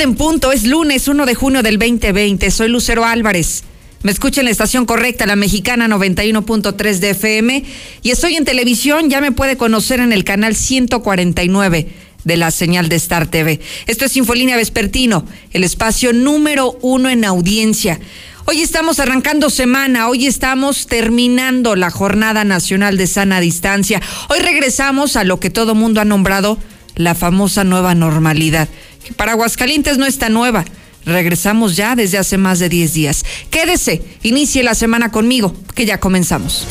En punto, es lunes 1 de junio del 2020. Soy Lucero Álvarez. Me escucha en la estación correcta, la mexicana 91.3 de FM. Y estoy en televisión, ya me puede conocer en el canal 149 de la señal de Star TV. Esto es Infolínea Vespertino, el espacio número uno en audiencia. Hoy estamos arrancando semana, hoy estamos terminando la Jornada Nacional de Sana Distancia. Hoy regresamos a lo que todo mundo ha nombrado la famosa nueva normalidad, que para Aguascalientes no está nueva. Regresamos ya desde hace más de 10 días. Quédese, inicie la semana conmigo, que ya comenzamos.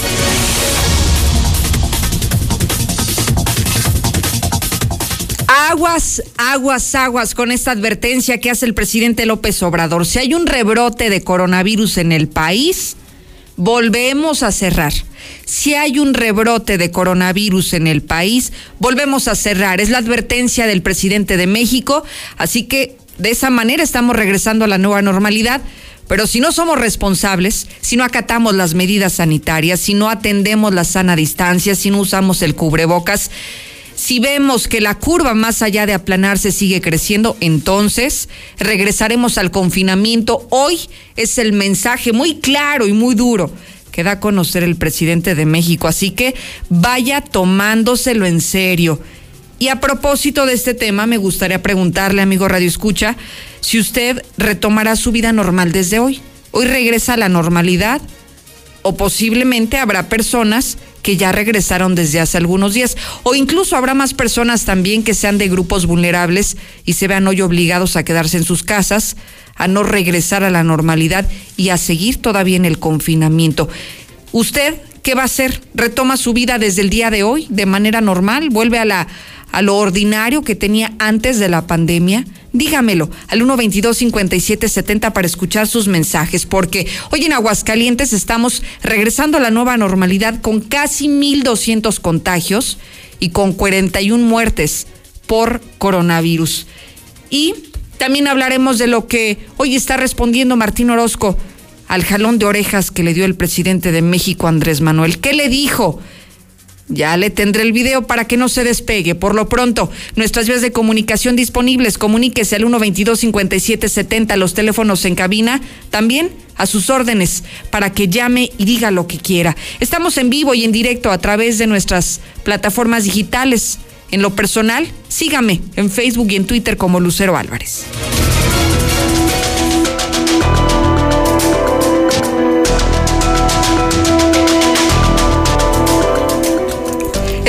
Aguas, aguas, aguas con esta advertencia que hace el presidente López Obrador. Si hay un rebrote de coronavirus en el país, volvemos a cerrar. Si hay un rebrote de coronavirus en el país, volvemos a cerrar. Es la advertencia del presidente de México, así que de esa manera estamos regresando a la nueva normalidad. Pero si no somos responsables, si no acatamos las medidas sanitarias, si no atendemos la sana distancia, si no usamos el cubrebocas, si vemos que la curva más allá de aplanarse sigue creciendo, entonces regresaremos al confinamiento. Hoy es el mensaje muy claro y muy duro que da a conocer el presidente de México. Así que vaya tomándoselo en serio. Y a propósito de este tema, me gustaría preguntarle, amigo Radio Escucha, si usted retomará su vida normal desde hoy. Hoy regresa a la normalidad o posiblemente habrá personas que ya regresaron desde hace algunos días o incluso habrá más personas también que sean de grupos vulnerables y se vean hoy obligados a quedarse en sus casas, a no regresar a la normalidad y a seguir todavía en el confinamiento. ¿Usted qué va a hacer? ¿Retoma su vida desde el día de hoy de manera normal? ¿Vuelve a la a lo ordinario que tenía antes de la pandemia? Dígamelo al 122-5770 para escuchar sus mensajes, porque hoy en Aguascalientes estamos regresando a la nueva normalidad con casi 1.200 contagios y con 41 muertes por coronavirus. Y también hablaremos de lo que hoy está respondiendo Martín Orozco al jalón de orejas que le dio el presidente de México, Andrés Manuel. ¿Qué le dijo? Ya le tendré el video para que no se despegue. Por lo pronto, nuestras vías de comunicación disponibles. Comuníquese al 122-5770, los teléfonos en cabina. También a sus órdenes para que llame y diga lo que quiera. Estamos en vivo y en directo a través de nuestras plataformas digitales. En lo personal, sígame en Facebook y en Twitter como Lucero Álvarez.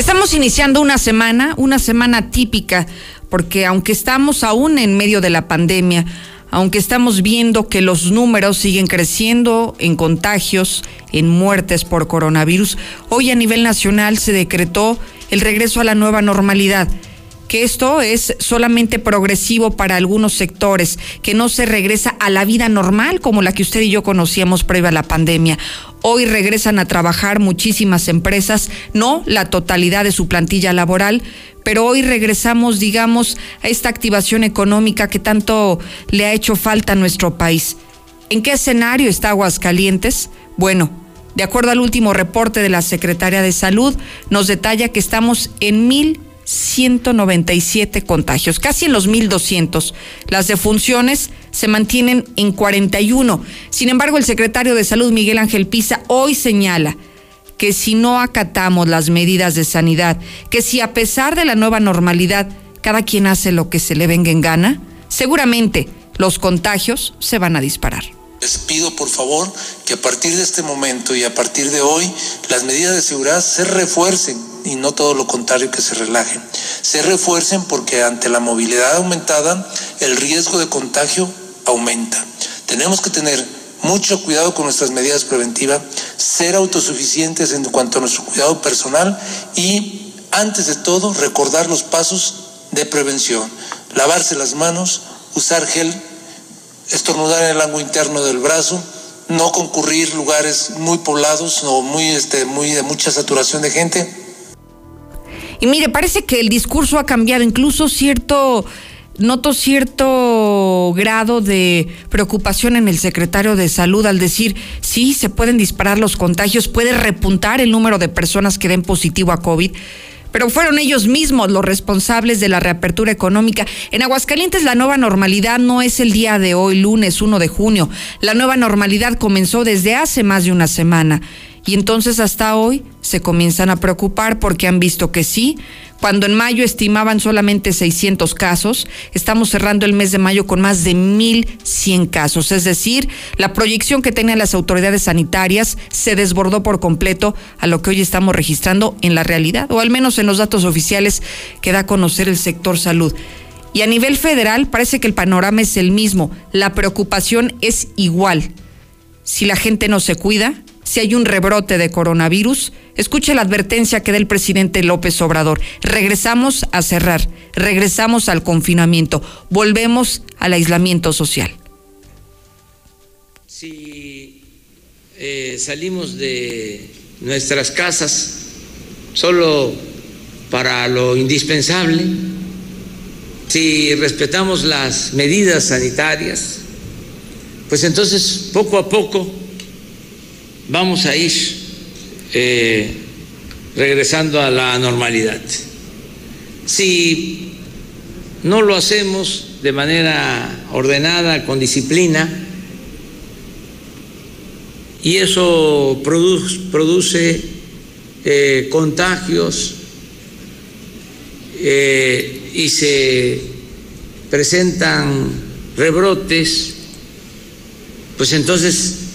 Estamos iniciando una semana, una semana típica, porque aunque estamos aún en medio de la pandemia, aunque estamos viendo que los números siguen creciendo en contagios, en muertes por coronavirus, hoy a nivel nacional se decretó el regreso a la nueva normalidad que esto es solamente progresivo para algunos sectores, que no se regresa a la vida normal como la que usted y yo conocíamos previa a la pandemia. Hoy regresan a trabajar muchísimas empresas, no la totalidad de su plantilla laboral, pero hoy regresamos, digamos, a esta activación económica que tanto le ha hecho falta a nuestro país. ¿En qué escenario está Aguascalientes? Bueno, de acuerdo al último reporte de la Secretaría de Salud, nos detalla que estamos en mil 197 contagios, casi en los 1.200. Las defunciones se mantienen en 41. Sin embargo, el secretario de Salud, Miguel Ángel Pisa, hoy señala que si no acatamos las medidas de sanidad, que si a pesar de la nueva normalidad cada quien hace lo que se le venga en gana, seguramente los contagios se van a disparar. Les pido por favor que a partir de este momento y a partir de hoy las medidas de seguridad se refuercen y no todo lo contrario que se relajen. Se refuercen porque ante la movilidad aumentada el riesgo de contagio aumenta. Tenemos que tener mucho cuidado con nuestras medidas preventivas, ser autosuficientes en cuanto a nuestro cuidado personal y antes de todo recordar los pasos de prevención. Lavarse las manos, usar gel, estornudar en el ángulo interno del brazo, no concurrir lugares muy poblados o muy, este, muy de mucha saturación de gente. Y mire, parece que el discurso ha cambiado, incluso cierto noto cierto grado de preocupación en el secretario de salud al decir, sí, se pueden disparar los contagios, puede repuntar el número de personas que den positivo a COVID, pero fueron ellos mismos los responsables de la reapertura económica. En Aguascalientes la nueva normalidad no es el día de hoy, lunes 1 de junio. La nueva normalidad comenzó desde hace más de una semana. Y entonces hasta hoy se comienzan a preocupar porque han visto que sí, cuando en mayo estimaban solamente 600 casos, estamos cerrando el mes de mayo con más de 1.100 casos. Es decir, la proyección que tenían las autoridades sanitarias se desbordó por completo a lo que hoy estamos registrando en la realidad, o al menos en los datos oficiales que da a conocer el sector salud. Y a nivel federal parece que el panorama es el mismo, la preocupación es igual. Si la gente no se cuida, si hay un rebrote de coronavirus, escuche la advertencia que da el presidente López Obrador. Regresamos a cerrar, regresamos al confinamiento, volvemos al aislamiento social. Si eh, salimos de nuestras casas solo para lo indispensable, si respetamos las medidas sanitarias, pues entonces poco a poco vamos a ir eh, regresando a la normalidad. Si no lo hacemos de manera ordenada, con disciplina, y eso produce, eh, contagios eh, y se presentan rebrotes, pues entonces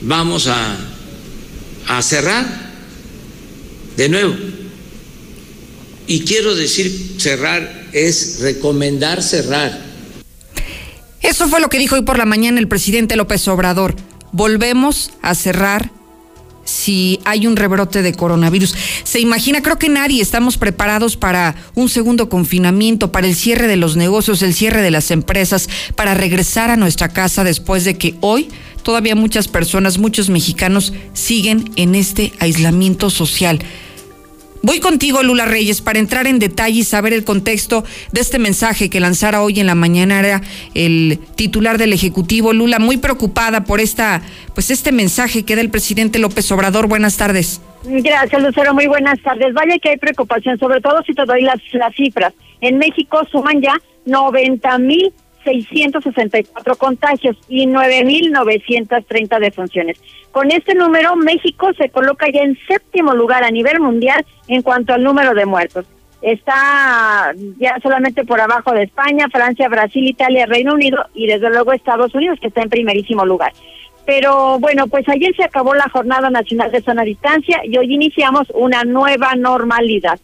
vamos a, a cerrar de nuevo. Y quiero decir cerrar es recomendar cerrar. Eso fue lo que dijo hoy por la mañana el presidente López Obrador. Volvemos a cerrar si hay un rebrote de coronavirus. Se imagina, creo que nadie estamos preparados para un segundo confinamiento, para el cierre de los negocios, el cierre de las empresas, para regresar a nuestra casa después de que hoy todavía muchas personas, muchos mexicanos siguen en este aislamiento social. Voy contigo, Lula Reyes, para entrar en detalle y saber el contexto de este mensaje que lanzara hoy en la mañana era el titular del Ejecutivo, Lula, muy preocupada por esta, pues este mensaje que da el presidente López Obrador. Buenas tardes. Gracias, Lucero. Muy buenas tardes. Vaya que hay preocupación, sobre todo si te doy las, las cifras. En México suman ya 90 mil 664 contagios y 9.930 defunciones. Con este número, México se coloca ya en séptimo lugar a nivel mundial en cuanto al número de muertos. Está ya solamente por abajo de España, Francia, Brasil, Italia, Reino Unido y desde luego Estados Unidos, que está en primerísimo lugar. Pero bueno, pues ayer se acabó la Jornada Nacional de Sana Distancia y hoy iniciamos una nueva normalidad.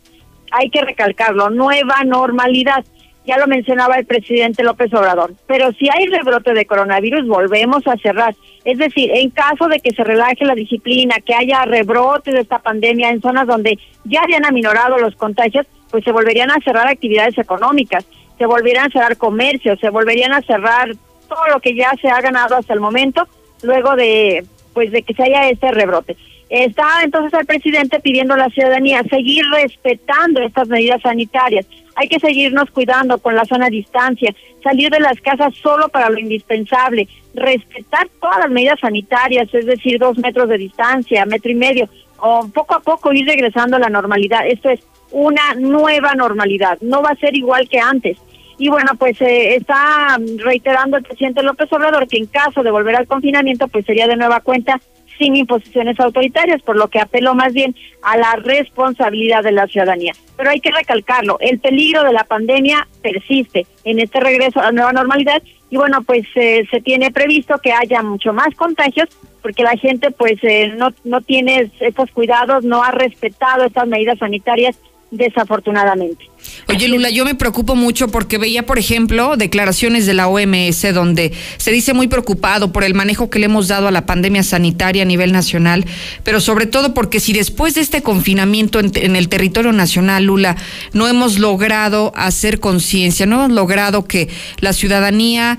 Hay que recalcarlo, nueva normalidad ya lo mencionaba el presidente López Obrador, pero si hay rebrote de coronavirus, volvemos a cerrar. Es decir, en caso de que se relaje la disciplina, que haya rebrote de esta pandemia en zonas donde ya habían aminorado los contagios, pues se volverían a cerrar actividades económicas, se volverían a cerrar comercios, se volverían a cerrar todo lo que ya se ha ganado hasta el momento, luego de pues de que se haya este rebrote. Está entonces el presidente pidiendo a la ciudadanía seguir respetando estas medidas sanitarias. Hay que seguirnos cuidando con la zona distancia, salir de las casas solo para lo indispensable, respetar todas las medidas sanitarias, es decir, dos metros de distancia, metro y medio, o poco a poco ir regresando a la normalidad. Esto es una nueva normalidad, no va a ser igual que antes. Y bueno, pues eh, está reiterando el presidente López Obrador que en caso de volver al confinamiento, pues sería de nueva cuenta sin imposiciones autoritarias, por lo que apelo más bien a la responsabilidad de la ciudadanía. Pero hay que recalcarlo, el peligro de la pandemia persiste en este regreso a la nueva normalidad y bueno, pues eh, se tiene previsto que haya mucho más contagios porque la gente pues eh, no, no tiene estos cuidados, no ha respetado estas medidas sanitarias desafortunadamente. Oye, Lula, yo me preocupo mucho porque veía, por ejemplo, declaraciones de la OMS donde se dice muy preocupado por el manejo que le hemos dado a la pandemia sanitaria a nivel nacional, pero sobre todo porque si después de este confinamiento en, el territorio nacional, Lula, no hemos logrado hacer conciencia, no hemos logrado que la ciudadanía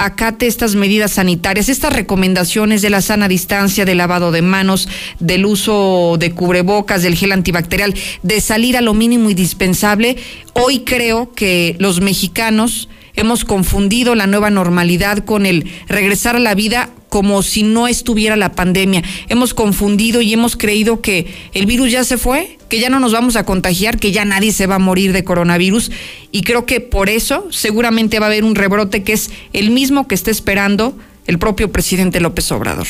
acate estas medidas sanitarias, estas recomendaciones de la sana distancia, del lavado de manos, del uso de cubrebocas, del gel antibacterial, de salir a lo mínimo indispensable, hoy creo que los mexicanos hemos confundido la nueva normalidad con el regresar a la vida como si no estuviera la pandemia. Hemos confundido y hemos creído que el virus ya se fue, que ya no nos vamos a contagiar, que ya nadie se va a morir de coronavirus. Y creo que por eso seguramente va a haber un rebrote que es el mismo que está esperando el propio presidente López Obrador.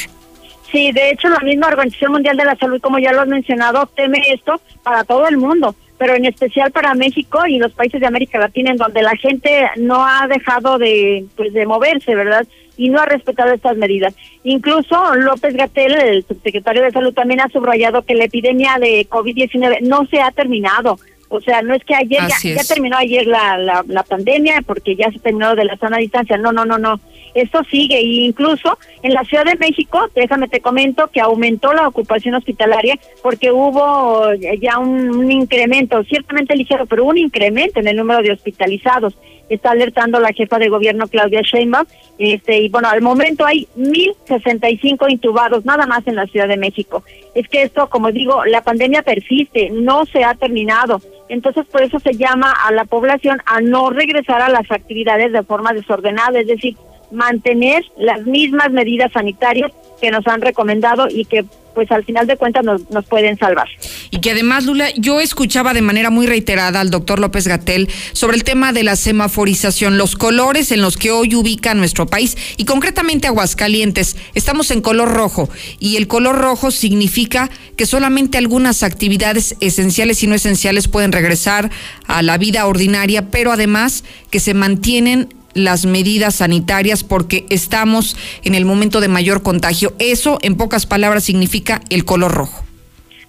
Sí, de hecho la misma Organización Mundial de la Salud, como ya lo has mencionado, teme esto para todo el mundo, pero en especial para México y los países de América Latina, en donde la gente no ha dejado de, pues, de moverse, ¿verdad? Y no ha respetado estas medidas. Incluso López Gatel, el subsecretario de Salud, también ha subrayado que la epidemia de COVID-19 no se ha terminado. O sea, no es que ayer ya, ya, terminó ayer la, la, la pandemia porque ya se terminó de la sana distancia. No, no, no, no esto sigue e incluso en la Ciudad de México, déjame te comento que aumentó la ocupación hospitalaria porque hubo ya un, incremento, ciertamente ligero, pero un incremento en el número de hospitalizados. Está alertando la jefa de gobierno Claudia Sheinbaum. Este, y bueno, al momento hay 1065 intubados nada más en la Ciudad de México. Es que esto, como digo, la pandemia persiste, no se ha terminado. Entonces, por eso se llama a la población a no regresar a las actividades de forma desordenada, es decir, mantener las mismas medidas sanitarias que nos han recomendado y que pues al final de cuentas nos, nos, pueden salvar. Y que además, Lula, yo escuchaba de manera muy reiterada al doctor López Gatel sobre el tema de la semaforización, los colores en los que hoy ubica nuestro país y concretamente Aguascalientes. Estamos en color rojo y el color rojo significa que solamente algunas actividades esenciales y no esenciales pueden regresar a la vida ordinaria, pero además que se mantienen las medidas sanitarias porque estamos en el momento de mayor contagio. Eso, en pocas palabras, significa el color rojo.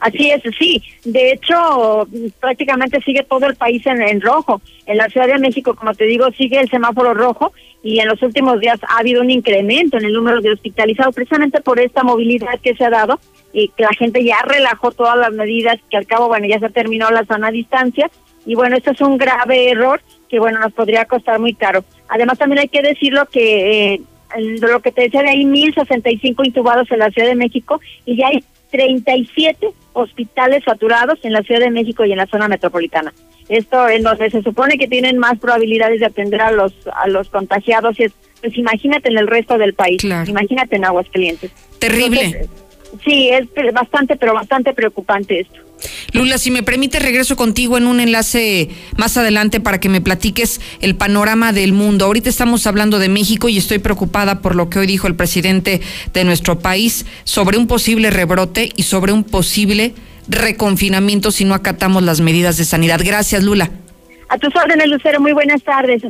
Así es, sí. De hecho, prácticamente sigue todo el país en, rojo. En la Ciudad de México, como te digo, sigue el semáforo rojo y en los últimos días ha habido un incremento en el número de hospitalizados precisamente por esta movilidad que se ha dado y que la gente ya relajó todas las medidas que al cabo, bueno, ya se terminó la sana distancia y bueno, esto es un grave error que bueno, nos podría costar muy caro. Además, también hay que decirlo que eh, lo que te decía de ahí, 1.065 intubados en la Ciudad de México y ya hay 37 hospitales saturados en la Ciudad de México y en la zona metropolitana. Esto en donde se supone que tienen más probabilidades de atender a los a los contagiados y es, pues imagínate en el resto del país, imagínate en Aguascalientes. Terrible. Sí, es bastante, pero bastante preocupante esto. Lula, si me permite, regreso contigo en un enlace más adelante para que me platiques el panorama del mundo. Ahorita estamos hablando de México y estoy preocupada por lo que hoy dijo el presidente de nuestro país sobre un posible rebrote y sobre un posible reconfinamiento si no acatamos las medidas de sanidad. Gracias, Lula. A tus órdenes, Lucero. Muy buenas tardes.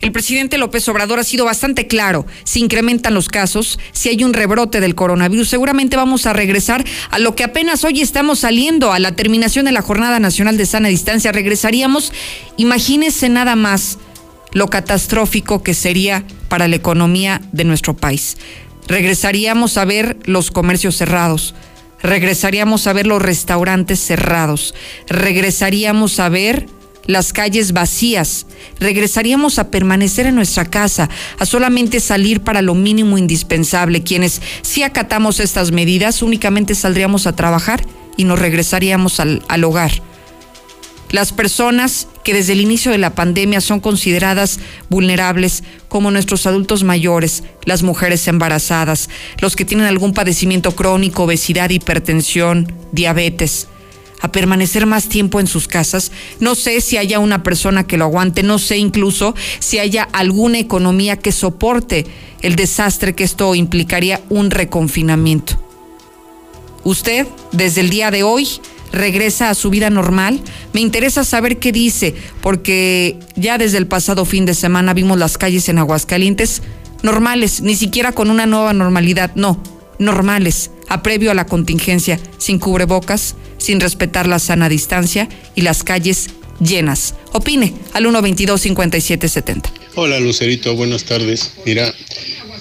El presidente López Obrador ha sido bastante claro. Si incrementan los casos, si hay un rebrote del coronavirus, seguramente vamos a regresar a lo que apenas hoy estamos saliendo, a la terminación de la Jornada Nacional de Sana Distancia. Regresaríamos, imagínense nada más lo catastrófico que sería para la economía de nuestro país. Regresaríamos a ver los comercios cerrados, regresaríamos a ver los restaurantes cerrados, regresaríamos a ver las calles vacías. Regresaríamos a permanecer en nuestra casa, a solamente salir para lo mínimo indispensable. Quienes si acatamos estas medidas únicamente saldríamos a trabajar y nos regresaríamos al, al hogar. Las personas que desde el inicio de la pandemia son consideradas vulnerables, como nuestros adultos mayores, las mujeres embarazadas, los que tienen algún padecimiento crónico, obesidad, hipertensión, diabetes a permanecer más tiempo en sus casas. No sé si haya una persona que lo aguante, no sé incluso si haya alguna economía que soporte el desastre que esto implicaría un reconfinamiento. Usted, desde el día de hoy, regresa a su vida normal. Me interesa saber qué dice, porque ya desde el pasado fin de semana vimos las calles en Aguascalientes normales, ni siquiera con una nueva normalidad, no, normales, a previo a la contingencia, sin cubrebocas, sin respetar la sana distancia y las calles llenas. Opine al 122-5770. Hola Lucerito, buenas tardes. Mira,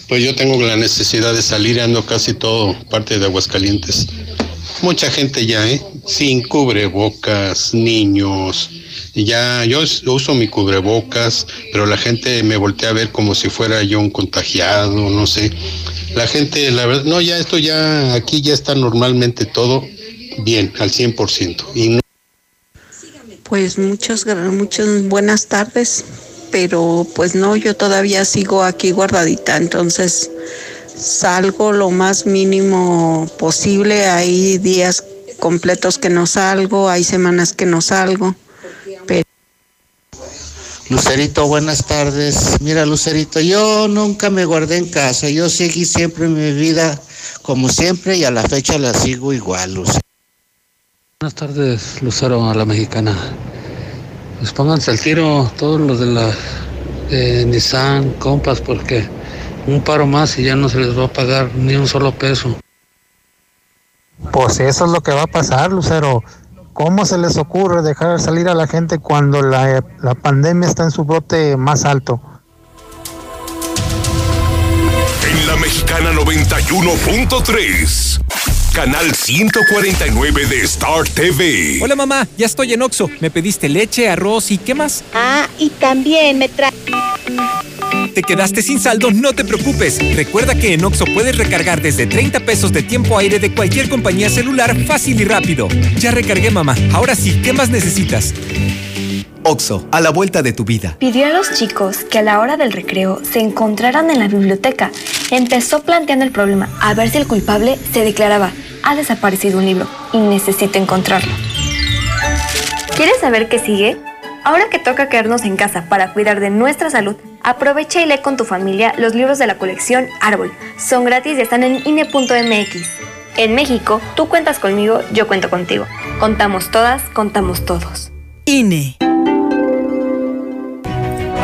pues yo tengo la necesidad de salir, ando casi todo parte de Aguascalientes. Mucha gente ya, ¿eh? Sin cubrebocas, niños. Ya, yo uso mi cubrebocas, pero la gente me voltea a ver como si fuera yo un contagiado, no sé. La gente, la verdad, no, ya esto ya, aquí ya está normalmente todo bien, al 100%. Y Pues muchas, muchas buenas tardes. pero pues no, yo todavía sigo aquí guardadita, entonces salgo lo más mínimo posible. Hay días completos que no salgo, hay semanas que no salgo. Lucerito, buenas tardes. Mira, Lucerito, yo nunca me guardé en casa, yo seguí siempre mi vida como siempre y a la fecha la sigo igual, Lucero. Buenas tardes, Lucero, a la mexicana. Pues pónganse al tiro todos los de la Nissan, compas, porque un paro más y ya no se les va a pagar ni un solo peso. Pues eso es lo que va a pasar, Lucero. ¿Cómo se les ocurre dejar salir a la gente cuando la, la pandemia está en su brote más alto? En la mexicana 91.3 canal 149 de Star TV. Hola mamá, ya estoy en Oxo. Me pediste leche, arroz y ¿qué más? Ah, y también me trae... ¿Te quedaste sin saldo? No te preocupes. Recuerda que en Oxo puedes recargar desde 30 pesos de tiempo aire de cualquier compañía celular fácil y rápido. Ya recargué mamá. Ahora sí, ¿qué más necesitas? Oxo, a la vuelta de tu vida. Pidió a los chicos que a la hora del recreo se encontraran en la biblioteca. Empezó planteando el problema a ver si el culpable se declaraba ha desaparecido un libro y necesito encontrarlo. ¿Quieres saber qué sigue? Ahora que toca quedarnos en casa para cuidar de nuestra salud, aprovecha y lee con tu familia los libros de la colección Árbol. Son gratis y están en INE.mx. En México, tú cuentas conmigo, yo cuento contigo. Contamos todas, contamos todos. INE.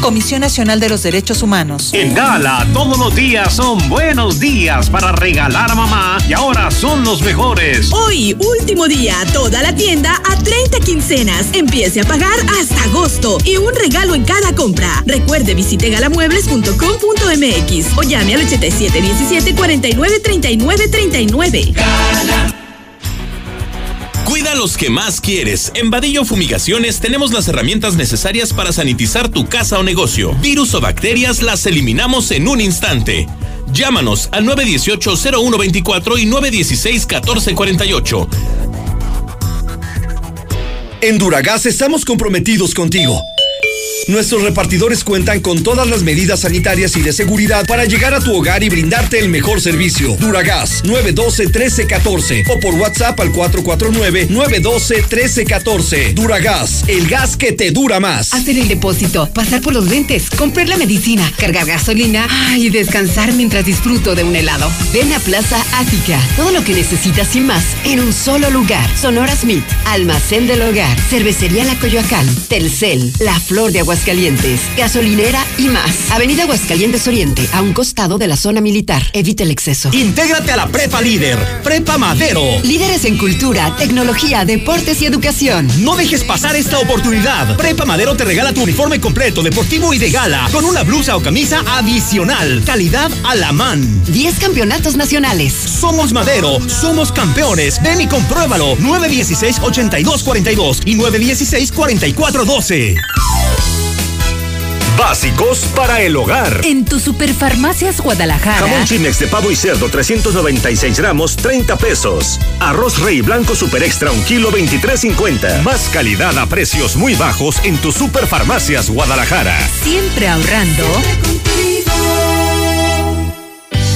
Comisión Nacional de los Derechos Humanos. En Gala, todos los días son buenos días para regalar a mamá y ahora son los mejores. Hoy, último día, toda la tienda a 30 quincenas. Empiece a pagar hasta agosto y un regalo en cada compra. Recuerde, visite galamuebles.com.mx o llame al 8717 49 39 39. Gala. Cuida los que más quieres. En Vadillo Fumigaciones tenemos las herramientas necesarias para sanitizar tu casa o negocio. Virus o bacterias las eliminamos en un instante. Llámanos al 918-0124 y 916-1448. En Duragas estamos comprometidos contigo. Nuestros repartidores cuentan con todas las medidas sanitarias y de seguridad para llegar a tu hogar y brindarte el mejor servicio. Duragas 912-1314 o por WhatsApp al 449-912-1314. Duragas, el gas que te dura más. Hacer el depósito, pasar por los lentes, comprar la medicina, cargar gasolina y descansar mientras disfruto de un helado. Ven a Plaza Ática. Todo lo que necesitas y más en un solo lugar. Sonora Smith, Almacén del Hogar, Cervecería La Coyoacán, Telcel, La Flor de Aguascalientes, gasolinera y más. Avenida Aguascalientes Oriente, a un costado de la zona militar. Evite el exceso. Intégrate a la Prepa Líder, Prepa Madero. Líderes en cultura, tecnología, deportes y educación. No dejes pasar esta oportunidad. Prepa Madero te regala tu uniforme completo, deportivo y de gala, con una blusa o camisa adicional. Calidad a la man. 10 campeonatos nacionales. Somos Madero, somos campeones. Ven y compruébalo. 916-8242 y 916-4412. Básicos para el hogar. En tu Superfarmacias Guadalajara. Jamón Chimex de pavo y cerdo 396 gramos, 30 pesos. Arroz Rey Blanco Super Extra, un kilo, 23.50. Más calidad a precios muy bajos en tu Superfarmacias Guadalajara. Siempre ahorrando.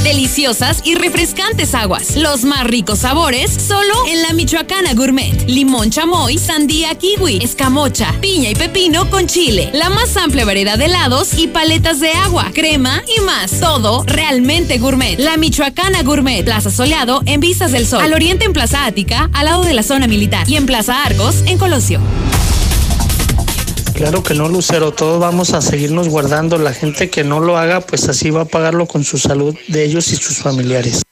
Deliciosas y refrescantes aguas. Los más ricos sabores solo en la Michoacana Gourmet. Limón chamoy, sandía kiwi, escamocha, piña y pepino con chile. La más amplia variedad de helados y paletas de agua, crema y más. Todo realmente gourmet. La Michoacana Gourmet. Plaza Soleado en Vistas del Sol. Al oriente en Plaza Ática, al lado de la zona militar. Y en Plaza Argos, en Colosio. Claro que no, Lucero, todos vamos a seguirnos guardando. La gente que no lo haga, pues así va a pagarlo con su salud de ellos y sus familiares.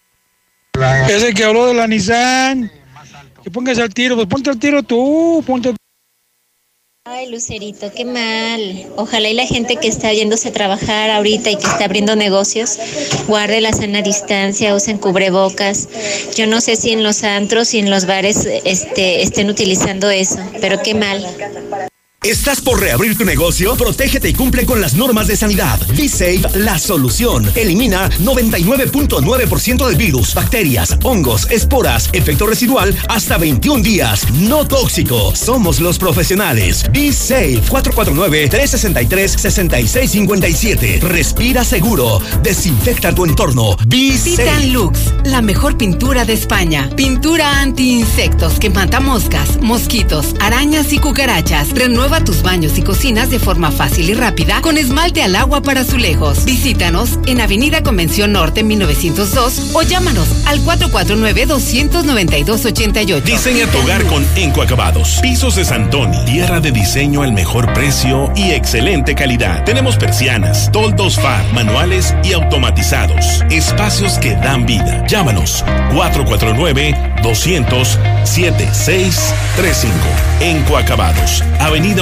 Ese que habló de la Nissan, que pongas al tiro, pues ponte al tiro tú, ponte al Ay, Lucerito, qué mal. Ojalá y la gente que está yéndose a trabajar ahorita y que está abriendo negocios guarde la sana distancia, usen cubrebocas. Yo no sé si en los antros y en los bares este, estén utilizando eso, pero qué mal. ¿Estás por reabrir tu negocio? Protégete y cumple con las normas de sanidad. Be Safe, la solución. Elimina 99.9% de virus, bacterias, hongos, esporas, efecto residual hasta 21 días. No tóxico. Somos los profesionales. Be Safe 449-363-6657. Respira seguro. Desinfecta tu entorno. Be Safe. Titan Lux, la mejor pintura de España. Pintura anti-insectos que mata moscas, mosquitos, arañas y cucarachas. Renueva tus baños y cocinas de forma fácil y rápida con esmalte al agua para azulejos. Visítanos en Avenida Convención Norte 1902 o llámanos al 449-292-88. Diseña tu hogar con Encoacabados. Pisos de Santoni. Tierra de diseño al mejor precio y excelente calidad. Tenemos persianas, toldos FAR, manuales y automatizados. Espacios que dan vida. Llámanos 449-200-7635. Encoacabados. Avenida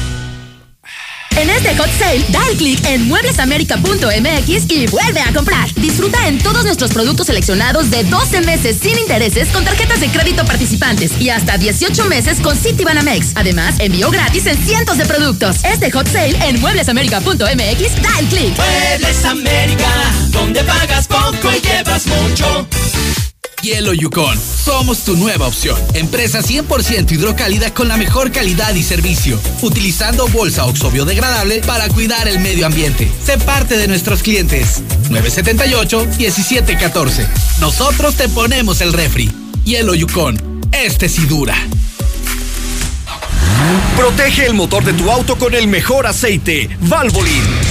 En este hot sale, da el clic en mueblesamerica.mx y vuelve a comprar. Disfruta en todos nuestros productos seleccionados de 12 meses sin intereses con tarjetas de crédito participantes y hasta 18 meses con Citibanamex. Además, envío gratis en cientos de productos. Este hot sale en mueblesamerica.mx, da el clic. Muebles América, donde pagas poco y llevas mucho. Hielo Yukon. Somos tu nueva opción. Empresa 100% hidrocálida con la mejor calidad y servicio. Utilizando bolsa Oxo biodegradable para cuidar el medio ambiente. Sé parte de nuestros clientes. 978-1714. Nosotros te ponemos el refri. Hielo Yukon. Este sí dura. Protege el motor de tu auto con el mejor aceite, Valvoline.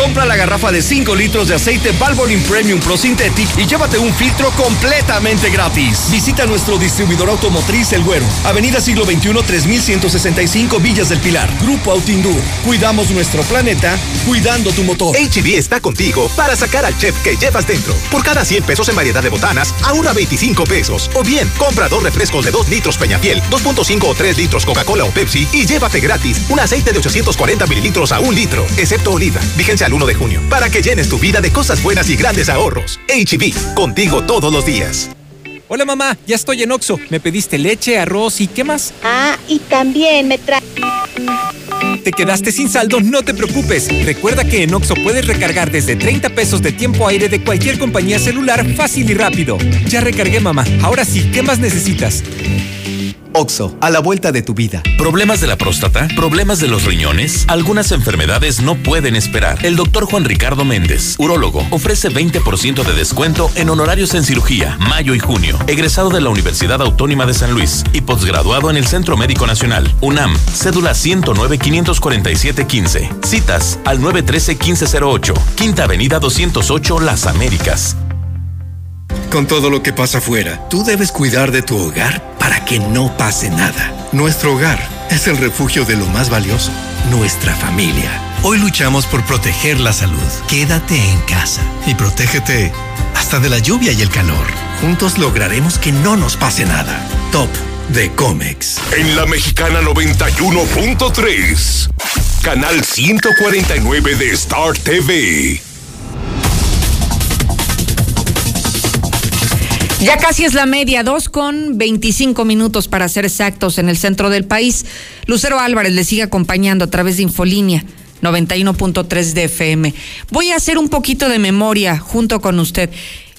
Compra la garrafa de 5 litros de aceite Valvoline Premium Pro Synthetic y llévate un filtro completamente gratis. Visita nuestro distribuidor automotriz El Güero, Avenida Siglo XXI 3165 Villas del Pilar. Grupo Autindur. Cuidamos nuestro planeta, cuidando tu motor. HB está contigo para sacar al chef que llevas dentro. Por cada 100 pesos en variedad de botanas, ahora 25 pesos. O bien, compra dos refrescos de 2 litros Peñafiel, 2.5 o 3 litros Coca-Cola o Pepsi y llévate gratis un aceite de 840 mililitros a un litro, excepto oliva. Vigencia al 1 de junio, para que llenes tu vida de cosas buenas y grandes ahorros. HB, contigo todos los días. Hola mamá, ya estoy en Oxo. Me pediste leche, arroz y ¿qué más? Ah, y también me trae... ¿Te quedaste sin saldo? No te preocupes. Recuerda que en Oxo puedes recargar desde 30 pesos de tiempo aire de cualquier compañía celular fácil y rápido. Ya recargué mamá. Ahora sí, ¿qué más necesitas? Oxo, a la vuelta de tu vida. ¿Problemas de la próstata? ¿Problemas de los riñones? Algunas enfermedades no pueden esperar. El doctor Juan Ricardo Méndez, urólogo, ofrece 20% de descuento en honorarios en cirugía, mayo y junio. Egresado de la Universidad Autónoma de San Luis y posgraduado en el Centro Médico Nacional, UNAM, cédula 109-547-15. Citas al 913-1508, Quinta Avenida 208, Las Américas. Con todo lo que pasa afuera, tú debes cuidar de tu hogar para que no pase nada. Nuestro hogar es el refugio de lo más valioso, nuestra familia. Hoy luchamos por proteger la salud. Quédate en casa y protégete hasta de la lluvia y el calor. Juntos lograremos que no nos pase nada. Top de Comex. En la mexicana 91.3, canal 149 de Star TV. Ya casi es la media, dos con 25 minutos para ser exactos en el centro del país. Lucero Álvarez le sigue acompañando a través de Infolínea 91.3 de FM. Voy a hacer un poquito de memoria junto con usted.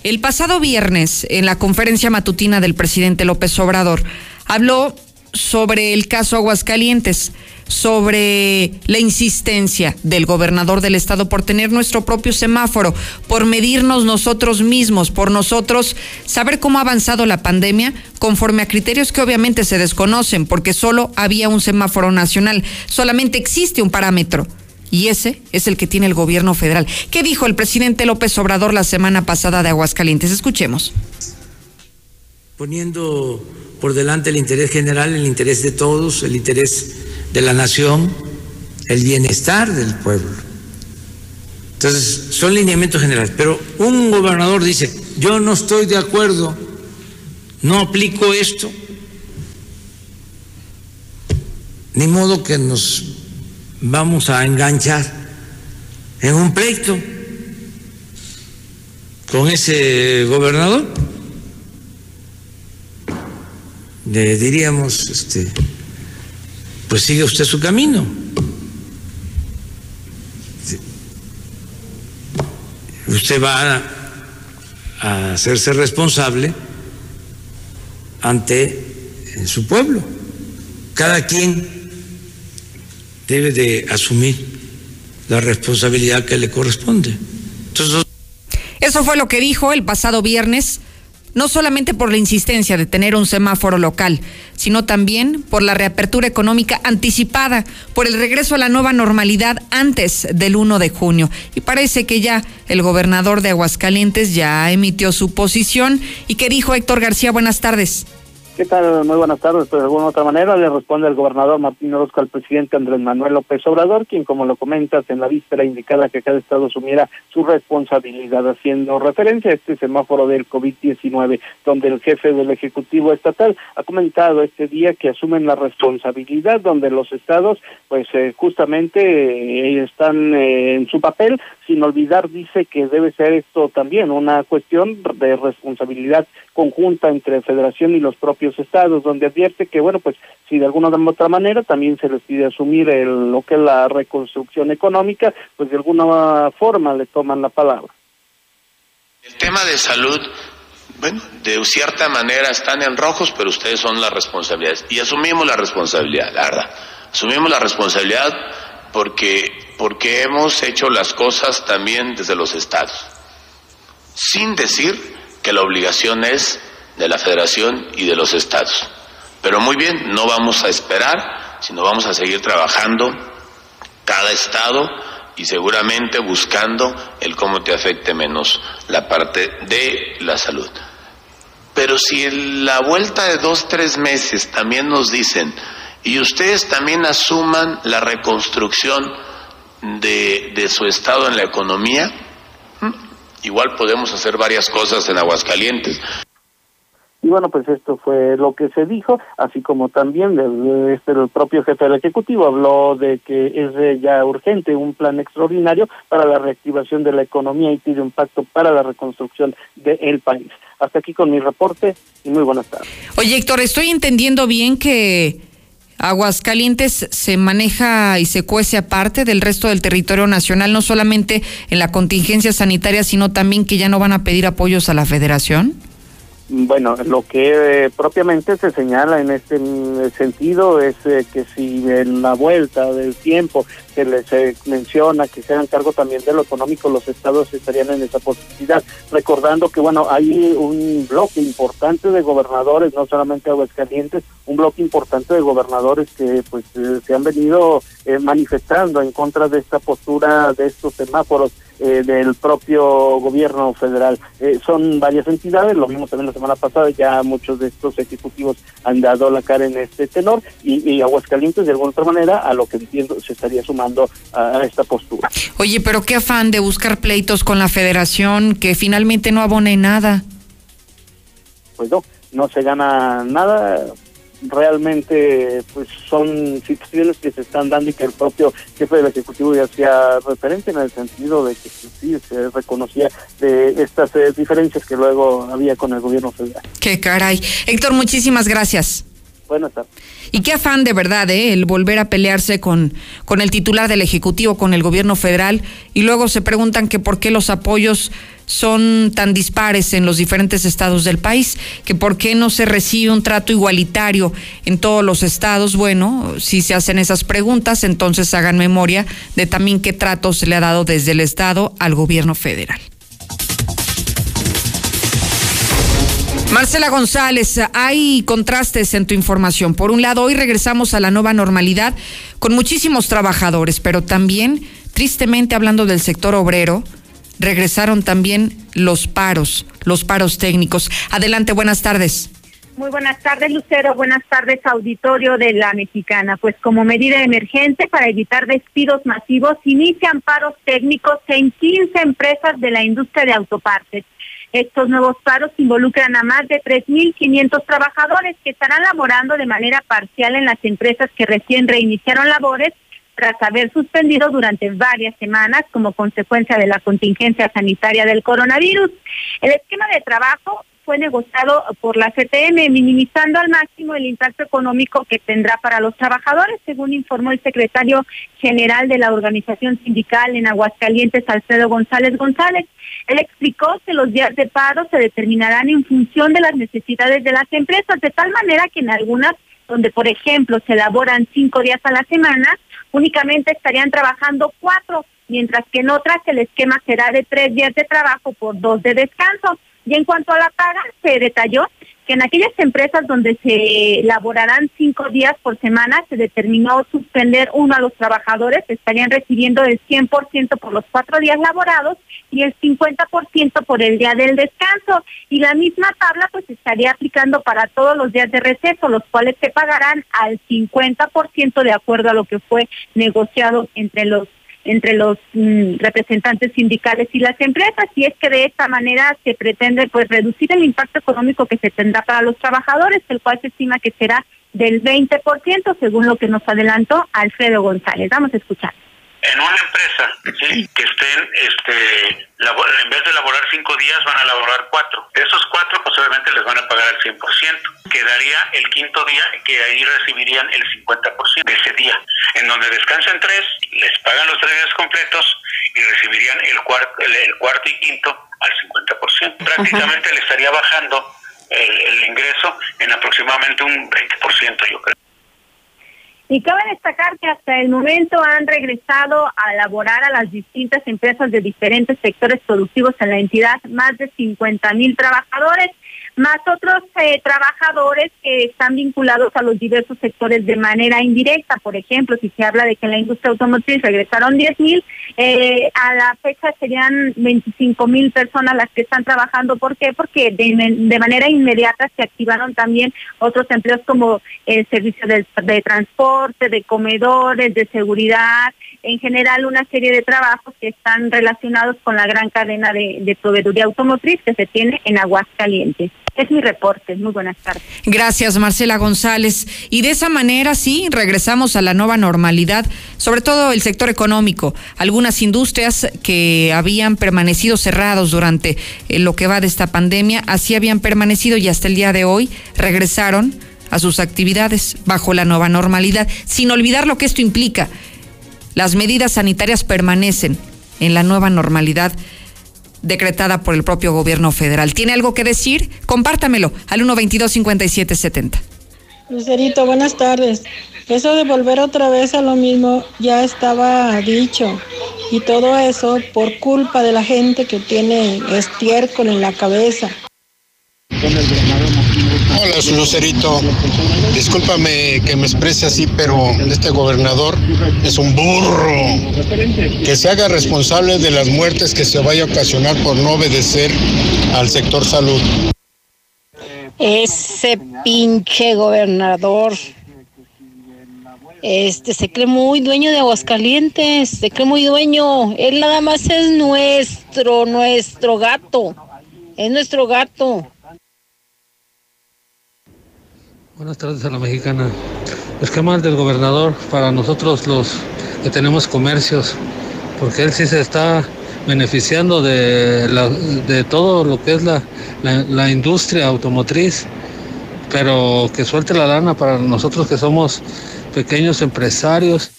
El pasado viernes, en la conferencia matutina del presidente López Obrador, habló sobre el caso Aguascalientes, sobre la insistencia del gobernador del estado por tener nuestro propio semáforo, por medirnos nosotros mismos, por nosotros saber cómo ha avanzado la pandemia conforme a criterios que obviamente se desconocen, porque solo había un semáforo nacional, solamente existe un parámetro. Y ese es el que tiene el gobierno federal. ¿Qué dijo el presidente López Obrador la semana pasada de Aguascalientes? Escuchemos. Poniendo por delante el interés general, el interés de todos, el interés de la nación, el bienestar del pueblo. Entonces, son lineamientos generales. Pero un gobernador dice, yo no estoy de acuerdo, no aplico esto, ni modo que nos vamos a enganchar en un pleito con ese gobernador. Le diríamos, este, pues sigue usted su camino. Usted va a, a hacerse responsable ante su pueblo. Cada quien debe de asumir la responsabilidad que le corresponde. Entonces, Eso fue lo que dijo el pasado viernes no solamente por la insistencia de tener un semáforo local, sino también por la reapertura económica anticipada, por el regreso a la nueva normalidad antes del 1 de junio. Y parece que ya el gobernador de Aguascalientes ya emitió su posición. ¿Y qué dijo Héctor García? Buenas tardes. ¿Qué tal? Muy buenas tardes. Pues de alguna otra manera le responde el gobernador Martín Orozco al presidente Andrés Manuel López Obrador, quien, como lo comentas, en la víspera indicada que cada estado asumiera su responsabilidad, haciendo referencia a este semáforo del COVID-19, donde el jefe del Ejecutivo Estatal ha comentado este día que asumen la responsabilidad, donde los estados, pues eh, justamente eh, están eh, en su papel, sin olvidar, dice que debe ser esto también una cuestión de responsabilidad conjunta entre Federación y los propios estados, donde advierte que, bueno, pues si de alguna u otra manera también se les pide asumir el, lo que es la reconstrucción económica, pues de alguna forma le toman la palabra. El tema de salud, bueno, de cierta manera están en rojos, pero ustedes son las responsabilidades. Y asumimos la responsabilidad, la verdad. Asumimos la responsabilidad porque, porque hemos hecho las cosas también desde los estados. Sin decir que la obligación es de la federación y de los estados. Pero muy bien, no vamos a esperar, sino vamos a seguir trabajando cada estado y seguramente buscando el cómo te afecte menos la parte de la salud. Pero si en la vuelta de dos, tres meses también nos dicen, y ustedes también asuman la reconstrucción de, de su estado en la economía, igual podemos hacer varias cosas en Aguascalientes. Y bueno, pues esto fue lo que se dijo, así como también el, este, el propio jefe del Ejecutivo habló de que es ya urgente un plan extraordinario para la reactivación de la economía y pide un pacto para la reconstrucción del país. Hasta aquí con mi reporte y muy buenas tardes. Oye, Héctor, estoy entendiendo bien que Aguascalientes se maneja y se cuece aparte del resto del territorio nacional, no solamente en la contingencia sanitaria, sino también que ya no van a pedir apoyos a la federación. Bueno, lo que eh, propiamente se señala en este sentido es eh, que si en la vuelta del tiempo se les eh, menciona que se hagan cargo también de lo económico, los estados estarían en esa posibilidad. Recordando que, bueno, hay un bloque importante de gobernadores, no solamente Aguascalientes, un bloque importante de gobernadores que pues se han venido manifestando en contra de esta postura de estos semáforos eh, del propio gobierno federal. Eh, son varias entidades, lo vimos también la semana pasada, ya muchos de estos ejecutivos han dado la cara en este tenor y, y Aguascalientes de alguna otra manera, a lo que entiendo, se estaría sumando a, a esta postura. Oye, pero qué afán de buscar pleitos con la federación que finalmente no abone nada. Pues no, no se gana nada, realmente pues son situaciones que se están dando y que el propio jefe del ejecutivo ya hacía referente en el sentido de que sí se reconocía de estas eh, diferencias que luego había con el gobierno federal. Qué caray. Héctor, muchísimas gracias. Buenas tardes. Y qué afán de verdad, ¿eh? El volver a pelearse con, con el titular del Ejecutivo, con el gobierno federal, y luego se preguntan que por qué los apoyos son tan dispares en los diferentes estados del país, que por qué no se recibe un trato igualitario en todos los estados. Bueno, si se hacen esas preguntas, entonces hagan memoria de también qué trato se le ha dado desde el estado al gobierno federal. Marcela González, hay contrastes en tu información. Por un lado, hoy regresamos a la nueva normalidad con muchísimos trabajadores, pero también, tristemente hablando del sector obrero, regresaron también los paros, los paros técnicos. Adelante, buenas tardes. Muy buenas tardes, Lucero. Buenas tardes, auditorio de la Mexicana. Pues como medida emergente para evitar despidos masivos, inician paros técnicos en 15 empresas de la industria de autopartes. Estos nuevos paros involucran a más de 3.500 trabajadores que estarán laborando de manera parcial en las empresas que recién reiniciaron labores tras haber suspendido durante varias semanas como consecuencia de la contingencia sanitaria del coronavirus. El esquema de trabajo fue negociado por la CTM, minimizando al máximo el impacto económico que tendrá para los trabajadores, según informó el secretario general de la organización sindical en Aguascalientes, Alfredo González González. Él explicó que los días de paro se determinarán en función de las necesidades de las empresas, de tal manera que en algunas, donde por ejemplo se elaboran cinco días a la semana, únicamente estarían trabajando cuatro, mientras que en otras el esquema será de tres días de trabajo por dos de descanso. Y en cuanto a la paga, se detalló que en aquellas empresas donde se laborarán cinco días por semana, se determinó suspender uno a los trabajadores, estarían recibiendo el 100% por los cuatro días laborados y el 50% por el día del descanso. Y la misma tabla pues estaría aplicando para todos los días de receso, los cuales se pagarán al 50% de acuerdo a lo que fue negociado entre los entre los mm, representantes sindicales y las empresas y es que de esta manera se pretende pues reducir el impacto económico que se tendrá para los trabajadores, el cual se estima que será del 20% según lo que nos adelantó Alfredo González. Vamos a escuchar en una empresa ¿sí? que estén, este, en vez de laborar cinco días, van a laborar cuatro. De esos cuatro, pues obviamente les van a pagar el 100%. Quedaría el quinto día que ahí recibirían el 50% de ese día. En donde descansan tres, les pagan los tres días completos y recibirían el cuarto, el, cuarto y quinto al 50%. Prácticamente le estaría bajando el, el ingreso en aproximadamente un 20%, yo creo. Y cabe destacar que hasta el momento han regresado a laborar a las distintas empresas de diferentes sectores productivos en la entidad más de 50 mil trabajadores más otros eh, trabajadores que están vinculados a los diversos sectores de manera indirecta. Por ejemplo, si se habla de que en la industria automotriz regresaron 10 mil, eh, a la fecha serían 25 mil personas las que están trabajando. ¿Por qué? Porque de, manera inmediata se activaron también otros empleos como el servicio de, transporte, de comedores, de seguridad, en general una serie de trabajos que están relacionados con la gran cadena de, de proveeduría automotriz que se tiene en Aguascalientes. Es mi reporte. Muy buenas tardes. Gracias, Marcela González. Y de esa manera, sí, regresamos a la nueva normalidad, sobre todo el sector económico. Algunas industrias que habían permanecido cerrados durante eh, lo que va de esta pandemia, así habían permanecido y hasta el día de hoy regresaron a sus actividades bajo la nueva normalidad, sin olvidar lo que esto implica. Las medidas sanitarias permanecen en la nueva normalidad decretada por el propio gobierno federal. ¿Tiene algo que decir? Compártamelo al 122-5770. Lucerito, buenas tardes. Eso de volver otra vez a lo mismo ya estaba dicho. Y todo eso por culpa de la gente que tiene estiércol en la cabeza. el Hola, su Lucerito. Discúlpame que me exprese así, pero este gobernador es un burro. Que se haga responsable de las muertes que se vaya a ocasionar por no obedecer al sector salud. Ese pinche gobernador. Este se cree muy dueño de Aguascalientes, se cree muy dueño. Él nada más es nuestro, nuestro gato. Es nuestro gato. Buenas tardes a la mexicana. Es que mal del gobernador para nosotros los que tenemos comercios, porque él sí se está beneficiando de, la- de todo lo que es la- la industria automotriz, pero que suelte la lana para nosotros que somos pequeños empresarios.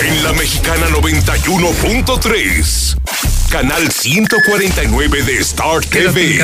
En la Mexicana 91.3. Canal 149 de Star TV.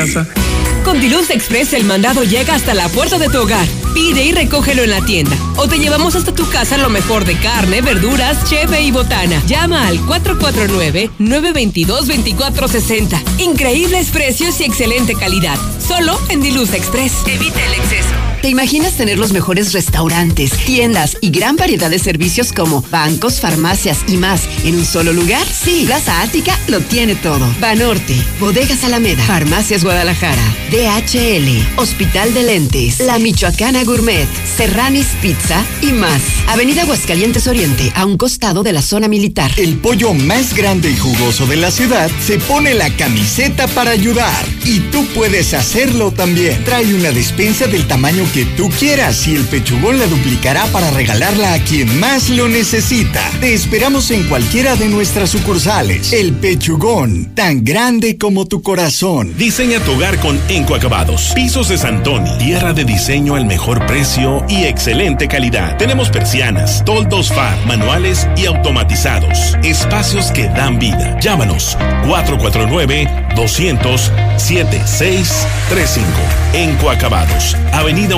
Con Dilusa Express el mandado llega hasta la puerta de tu hogar. Pide y recógelo en la tienda. O te llevamos hasta tu casa lo mejor de carne, verduras, cheve y botana. Llama al 449-922-2460. Increíbles precios y excelente calidad. Solo en Dilusa Express. Evita el exceso. ¿Te imaginas tener los mejores restaurantes, tiendas y gran variedad de servicios como bancos, farmacias y más en un solo lugar? Sí, Plaza Ática lo tiene todo. Banorte, Bodegas Alameda, Farmacias Guadalajara, DHL, Hospital de Lentes, La Michoacana Gourmet, Serranis Pizza y más. Avenida Aguascalientes Oriente, a un costado de la zona militar. El pollo más grande y jugoso de la ciudad se pone la camiseta para ayudar. Y tú puedes hacerlo también. Trae una despensa del tamaño que tú quieras y el pechugón la duplicará para regalarla a quien más lo necesita. Te esperamos en cualquiera de nuestras sucursales. El pechugón, tan grande como tu corazón. Diseña tu hogar con Enco Acabados. Pisos de Santoni. Tierra de diseño al mejor precio y excelente calidad. Tenemos persianas, toldos FAR, manuales y automatizados. Espacios que dan vida. Llámanos 449-200-7635. Enco Acabados. Avenida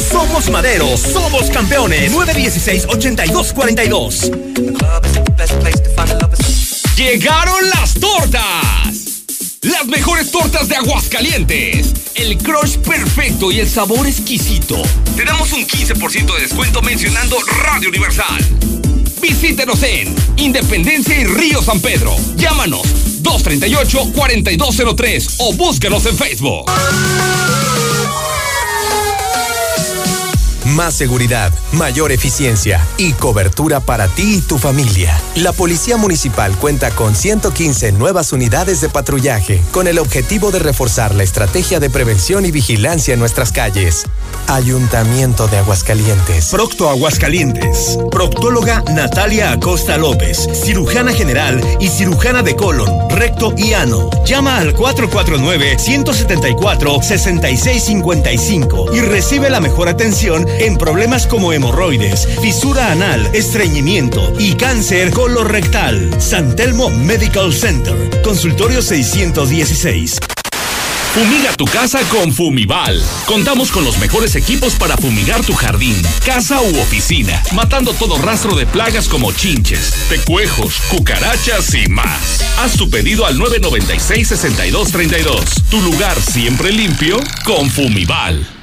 Somos Madero, somos campeones. 916-8242. ¡Llegaron las tortas! Las mejores tortas de Aguascalientes. El crush perfecto y el sabor exquisito. Te damos un 15% de descuento mencionando Radio Universal. Visítenos en Independencia y Río San Pedro. Llámanos 238-4203 o búscanos en Facebook. Más seguridad, mayor eficiencia y cobertura para ti y tu familia. La Policía Municipal cuenta con 115 nuevas unidades de patrullaje con el objetivo de reforzar la estrategia de prevención y vigilancia en nuestras calles. Ayuntamiento de Aguascalientes. Procto Aguascalientes. Proctóloga Natalia Acosta López. Cirujana general y cirujana de colon, recto y ano. Llama al 449-174-6655 y recibe la mejor atención en problemas como hemorroides, fisura anal, estreñimiento y cáncer colorectal. San Telmo Medical Center. Consultorio 616. Fumiga tu casa con Fumival. Contamos con los mejores equipos para fumigar tu jardín, casa u oficina, matando todo rastro de plagas como chinches, tecuejos, cucarachas y más. Haz tu pedido al 996-6232. Tu lugar siempre limpio con Fumival.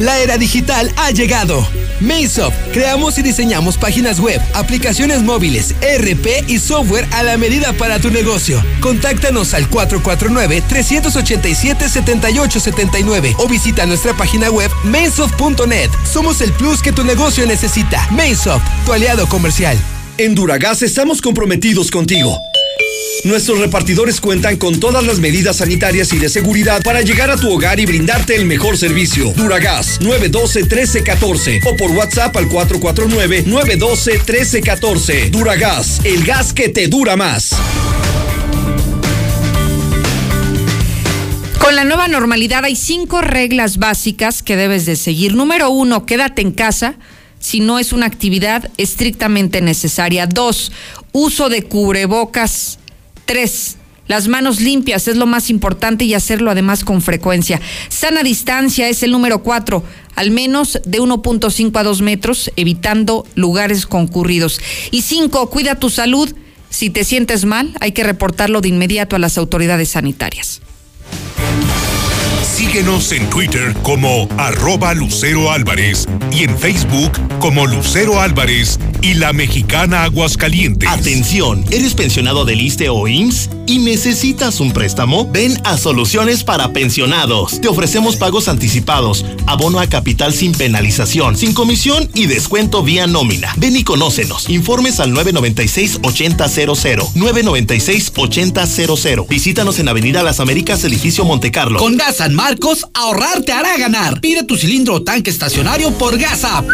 La era digital ha llegado. Maysop, creamos y diseñamos páginas web, aplicaciones móviles, RP y software a la medida para tu negocio. Contáctanos al 449-387-7879 o visita nuestra página web mainsoft.net. Somos el plus que tu negocio necesita. Mainsoft, tu aliado comercial. En Duragas estamos comprometidos contigo. Nuestros repartidores cuentan con todas las medidas sanitarias y de seguridad para llegar a tu hogar y brindarte el mejor servicio. Duragas 912-1314 o por WhatsApp al 449-912-1314. Duragas, el gas que te dura más. Con la nueva normalidad hay cinco reglas básicas que debes de seguir. Número uno, quédate en casa si no es una actividad estrictamente necesaria. Dos, uso de cubrebocas. Tres, las manos limpias es lo más importante y hacerlo además con frecuencia. Sana distancia es el número cuatro, al menos de 1.5 a 2 metros, evitando lugares concurridos. Y cinco, cuida tu salud. Si te sientes mal, hay que reportarlo de inmediato a las autoridades sanitarias. Síguenos en Twitter como arroba Lucero Álvarez y en Facebook como Lucero Álvarez y la mexicana Aguascalientes. Atención, ¿eres pensionado del ISTE o IMSS y necesitas un préstamo? Ven a Soluciones para Pensionados. Te ofrecemos pagos anticipados, abono a capital sin penalización, sin comisión y descuento vía nómina. Ven y conócenos. Informes al 996-8000. 996-8000. Visítanos en Avenida Las Américas, edificio Montecarlo. Con Gas San Marcos, ahorrar te hará ganar. Pide tu cilindro o tanque estacionario por Gas App.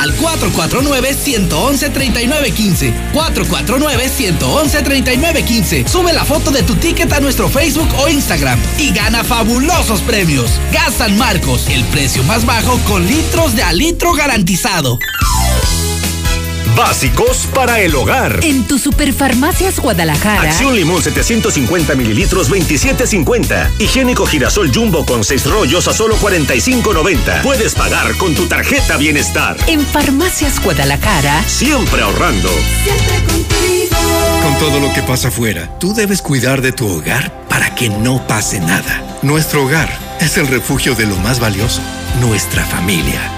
Al 449-111-3915. 449-111-3915. Sube la foto de tu ticket a nuestro Facebook o Instagram y gana fabulosos premios. Gas San Marcos, el precio más bajo con litros de a litro garantizado. Básicos para el hogar. En tu Superfarmacias Guadalajara. Acción limón 750 mililitros 27.50. Higiénico girasol jumbo con 6 rollos a solo 45.90. Puedes pagar con tu tarjeta bienestar. En Farmacias Guadalajara. Siempre ahorrando. Siempre contigo. Con todo lo que pasa afuera, tú debes cuidar de tu hogar para que no pase nada. Nuestro hogar es el refugio de lo más valioso, nuestra familia.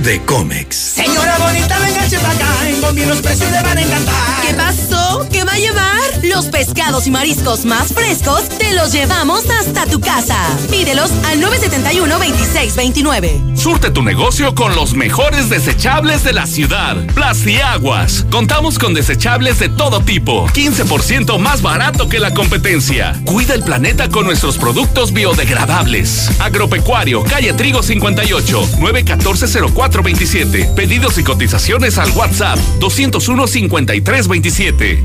de Comex. Señora bonita, venga para acá. En Bombi los precios le van a encantar. ¿Qué pasó? ¿Qué va a llevar? Los pescados y mariscos más frescos te los llevamos hasta tu casa. Pídelos al 971-2629. Surte tu negocio con los mejores desechables de la ciudad. Plastiaguas. Contamos con desechables de todo tipo. 15% más barato que la competencia. Cuida el planeta con nuestros productos biodegradables. Agropecuario, calle Trigo 58, 914-0427. Pedidos y cotizaciones al WhatsApp 201-5327.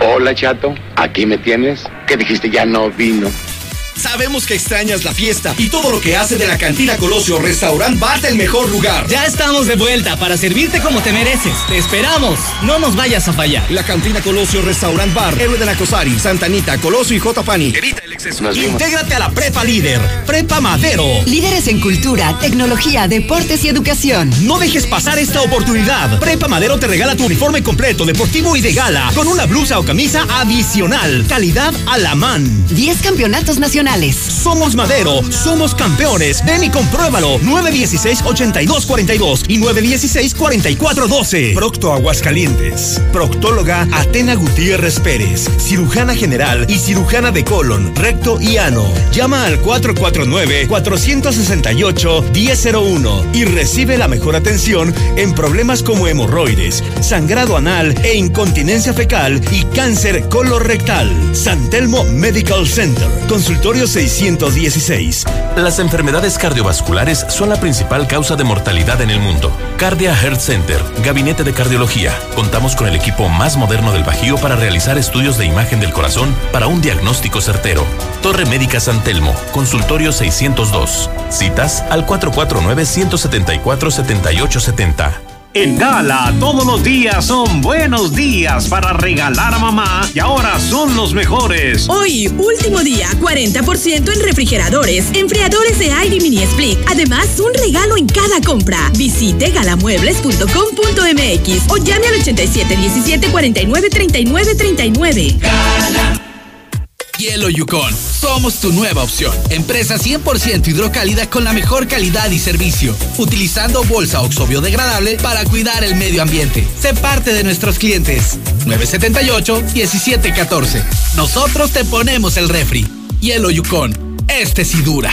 Hola chato, aquí me tienes. ¿Qué dijiste? Ya no vino. Sabemos que extrañas la fiesta y todo lo que hace de la cantina Colosio Restaurant Bar el mejor lugar. Ya estamos de vuelta para servirte como te mereces. Te esperamos. No nos vayas a fallar. La cantina Colosio Restaurant Bar, Héroe de la Cosari, Santa Anita, Colosio y J. Pani. Evita el exceso. Intégrate a la Prepa Líder, Prepa Madero. Líderes en cultura, tecnología, deportes y educación. No dejes pasar esta oportunidad. Prepa Madero te regala tu uniforme completo, deportivo y de gala, con una blusa o camisa adicional. Calidad a la man. 10 campeonatos nacionales. Somos Madero, somos campeones. Ven y compruébalo. 916-8242 y 916-4412. Procto Aguascalientes. Proctóloga Atena Gutiérrez Pérez. Cirujana general y cirujana de colon, recto y ano. Llama al 449-468-1001 y recibe la mejor atención en problemas como hemorroides, sangrado anal e incontinencia fecal y cáncer colorectal. San Telmo Medical Center. Consultorio 616. Las enfermedades cardiovasculares son la principal causa de mortalidad en el mundo. Cardia Heart Center, Gabinete de Cardiología. Contamos con el equipo más moderno del Bajío para realizar estudios de imagen del corazón para un diagnóstico certero. Torre Médica San Telmo, Consultorio 602. Citas al 449-174-7870. En Gala, todos los días son buenos días para regalar a mamá y ahora son los mejores. Hoy, último día, 40% en refrigeradores, enfriadores de aire mini split. Además, un regalo en cada compra. Visite galamuebles.com.mx o llame al 87 17 49 39 39. Gala. Hielo Yukon. Somos tu nueva opción. Empresa 100% hidrocálida con la mejor calidad y servicio. Utilizando bolsa oxo biodegradable para cuidar el medio ambiente. Sé parte de nuestros clientes. 978-1714. Nosotros te ponemos el refri. Hielo Yukon. Este sí dura.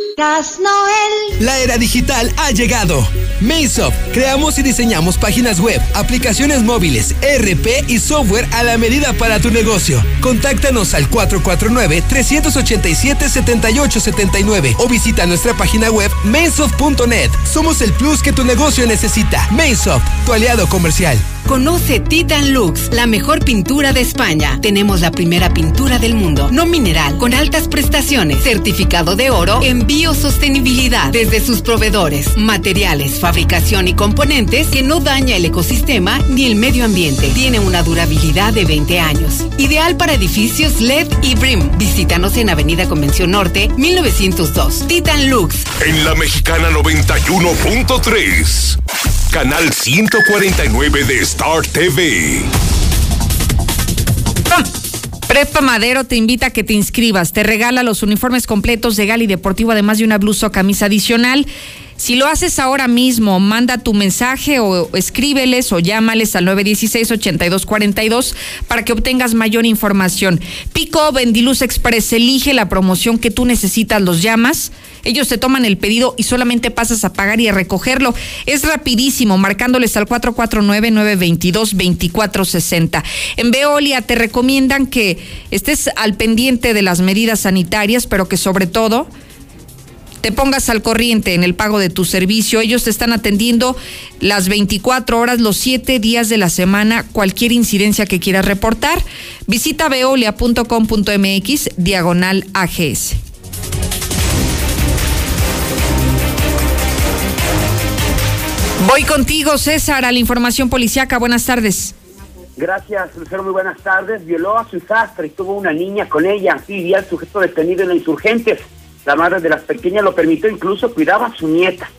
Noel. La era digital ha llegado. Maysop, creamos y diseñamos páginas web, aplicaciones móviles, RP y software a la medida para tu negocio. Contáctanos al 449-387-7879 o visita nuestra página web Maysoft.net. Somos el plus que tu negocio necesita. Maysoft, tu aliado comercial. Conoce Titan Lux, la mejor pintura de España. Tenemos la primera pintura del mundo, no mineral, con altas prestaciones, certificado de oro en biosostenibilidad desde sus proveedores, materiales, fabricación y componentes que no daña el ecosistema ni el medio ambiente. Tiene una durabilidad de 20 años. Ideal para edificios LED y BRIM. Visítanos en Avenida Convención Norte, 1902. Titan Lux. En la Mexicana 91.3. Canal 149 de Star TV. Prepa Madero te invita a que te inscribas. Te regala los uniformes completos de Gali Deportivo, además de una blusa o camisa adicional. Si lo haces ahora mismo, manda tu mensaje o escríbeles o llámales al 916-8242 para que obtengas mayor información. Pico Vendiluz Express, elige la promoción que tú necesitas, los llamas. Ellos te toman el pedido y solamente pasas a pagar y a recogerlo. Es rapidísimo, marcándoles al 449-922-2460. En Veolia te recomiendan que estés al pendiente de las medidas sanitarias, pero que sobre todo te pongas al corriente en el pago de tu servicio. Ellos te están atendiendo las 24 horas, los 7 días de la semana, cualquier incidencia que quieras reportar. Visita veolia.com.mx diagonal AGS. Voy contigo, César, a la información policiaca. Buenas tardes. Gracias, Lucero. Muy buenas tardes. Violó a su hijastra y tuvo una niña con ella. Vivía el sujeto detenido en los insurgentes. La madre de las pequeñas lo permitió, incluso cuidaba a su nieta.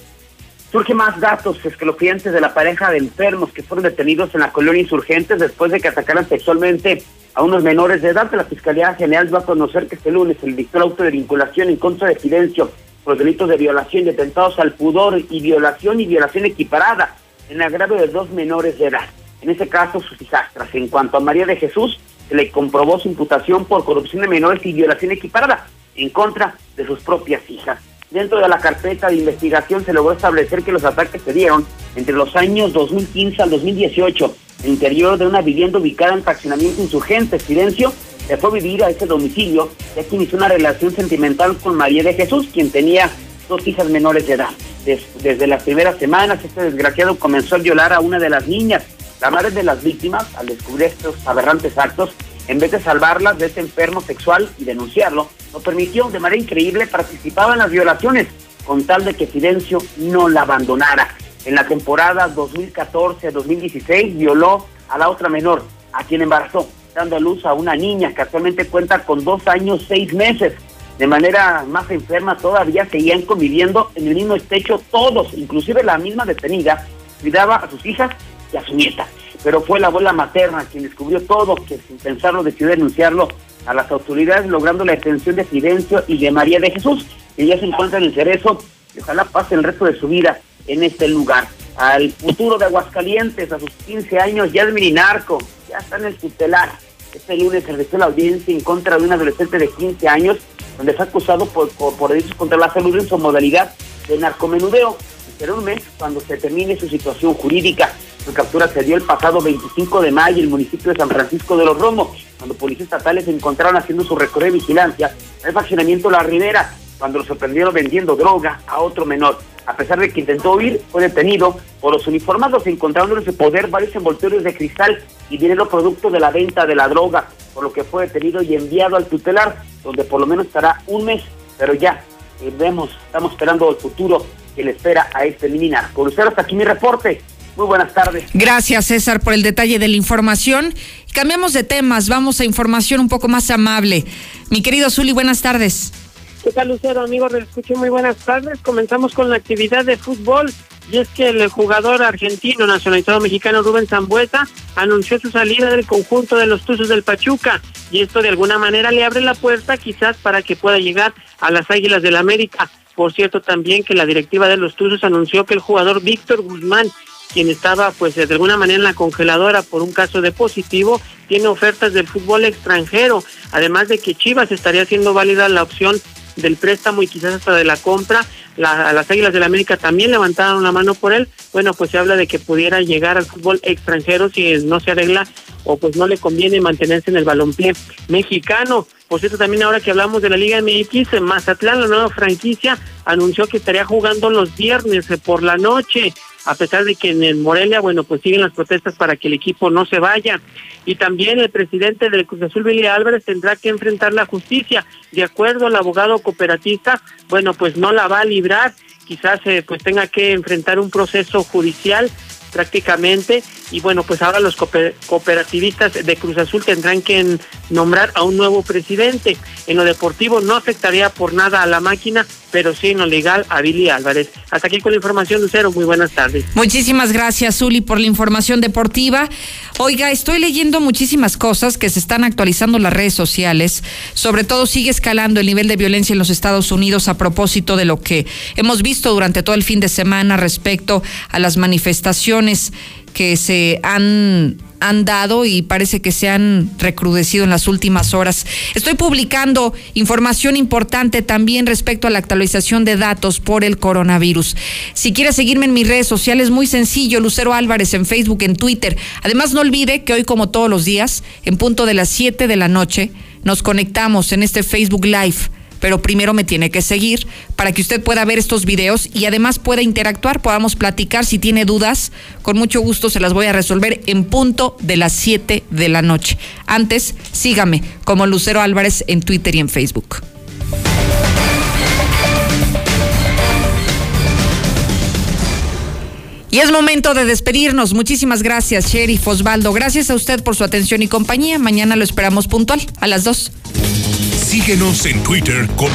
Surge más datos escalofriantes de la pareja de enfermos que fueron detenidos en la colonia Insurgentes después de que atacaran sexualmente a unos menores de edad. La Fiscalía General va a conocer que este lunes se le dictó auto de vinculación en contra de Fidencio por delitos de violación y atentados al pudor y violación y violación equiparada en agravio de dos menores de edad. En ese caso, sus hijastras. En cuanto a María de Jesús, se le comprobó su imputación por corrupción de menores y violación equiparada en contra de sus propias hijas. Dentro de la carpeta de investigación se logró establecer que los ataques se dieron entre los años 2015 al 2018, en el interior de una vivienda ubicada en fraccionamiento insurgente. Silencio se fue a vivir a ese domicilio, ya que inició una relación sentimental con María de Jesús, quien tenía dos hijas menores de edad. desde las primeras semanas, este desgraciado comenzó a violar a una de las niñas. La madre de las víctimas, al descubrir estos aberrantes actos, en vez de salvarlas de este enfermo sexual y denunciarlo, lo permitió de manera increíble, participaba en las violaciones, con tal de que Fidencio no la abandonara. En la temporada 2014-2016 violó a la otra menor, a quien embarazó, dando a luz a una niña que actualmente cuenta con dos años, seis meses. De manera más enferma todavía seguían conviviendo en el mismo techo todos, inclusive la misma detenida, cuidaba a sus hijas y a su nieta. Pero fue la abuela materna quien descubrió todo, que sin pensarlo decidió denunciarlo a las autoridades, logrando la detención de Fidencio y de María de Jesús, que ya se encuentra en el cerezo y ojalá pase el resto de su vida en este lugar. Al futuro de Aguascalientes, a sus 15 años, ya es mirinarco, ya está en el tutelar. Este lunes se realizó la audiencia en contra de un adolescente de 15 años, donde fue acusado por, por, por contra la salud en su modalidad de narcomenudeo. Será un mes cuando se termine su situación jurídica. Su captura se dio el pasado 25 de mayo en el municipio de San Francisco de los Romos, cuando policías estatales se encontraron haciendo su recorrido de vigilancia en el faccionamiento La Ribera, cuando lo sorprendieron vendiendo droga a otro menor. A pesar de que intentó huir, fue detenido por los uniformados, encontrando en poder varios envoltorios de cristal y dinero producto de la venta de la droga, por lo que fue detenido y enviado al tutelar, donde por lo menos estará un mes, pero ya eh, vemos, estamos esperando el futuro que le espera a este milinar. Por usted hasta aquí mi reporte. Muy buenas tardes. Gracias, César, por el detalle de la información. Cambiamos de temas, vamos a información un poco más amable. Mi querido Zuli, buenas tardes. ¿Qué tal, Lucero? Amigos, les escucho muy buenas tardes. Comenzamos con la actividad de fútbol. Y es que el jugador argentino nacionalizado mexicano Rubén Zambuesa anunció su salida del conjunto de los Tuzos del Pachuca. y esto de alguna manera le abre la puerta quizás para que pueda llegar a las Águilas del América. Por cierto, también que la directiva de los Tuzos anunció que el jugador Víctor Guzmán, quien estaba pues de alguna manera en la congeladora por un caso de positivo, tiene ofertas del fútbol extranjero, además de que Chivas estaría haciendo válida la opción del préstamo y quizás hasta de la compra. La, las Águilas del la América también levantaron la mano por él. Bueno, pues se habla de que pudiera llegar al fútbol extranjero si no se arregla o pues no le conviene mantenerse en el balompié mexicano. Por cierto, también ahora que hablamos de la Liga MX, Mazatlán, la nueva franquicia, anunció que estaría jugando los viernes por la noche a pesar de que en el Morelia, bueno, pues siguen las protestas para que el equipo no se vaya. Y también el presidente del Cruz Azul, Billy Álvarez, tendrá que enfrentar la justicia. De acuerdo al abogado cooperatista, bueno, pues no la va a librar. Quizás eh, pues tenga que enfrentar un proceso judicial prácticamente y bueno pues ahora los cooperativistas de Cruz Azul tendrán que nombrar a un nuevo presidente. En lo deportivo no afectaría por nada a la máquina pero sí en lo legal a Billy Álvarez. Hasta aquí con la información Lucero. Muy buenas tardes. Muchísimas gracias Zuli por la información deportiva. Oiga estoy leyendo muchísimas cosas que se están actualizando en las redes sociales. Sobre todo sigue escalando el nivel de violencia en los Estados Unidos a propósito de lo que hemos visto durante todo el fin de semana respecto a las manifestaciones que se han han dado y parece que se han recrudecido en las últimas horas. Estoy publicando información importante también respecto a la actualización de datos por el coronavirus. Si quieres seguirme en mis redes sociales, muy sencillo, Lucero Álvarez en Facebook, en Twitter. Además, no olvide que hoy, como todos los días, en punto de las 7 de la noche, nos conectamos en este Facebook Live pero primero me tiene que seguir para que usted pueda ver estos videos y además pueda interactuar, podamos platicar si tiene dudas. Con mucho gusto se las voy a resolver en punto de las 7 de la noche. Antes, sígame como Lucero Álvarez en Twitter y en Facebook. Y es momento de despedirnos. Muchísimas gracias, Sheriff Osvaldo. Gracias a usted por su atención y compañía. Mañana lo esperamos puntual a las 2. Síguenos en Twitter como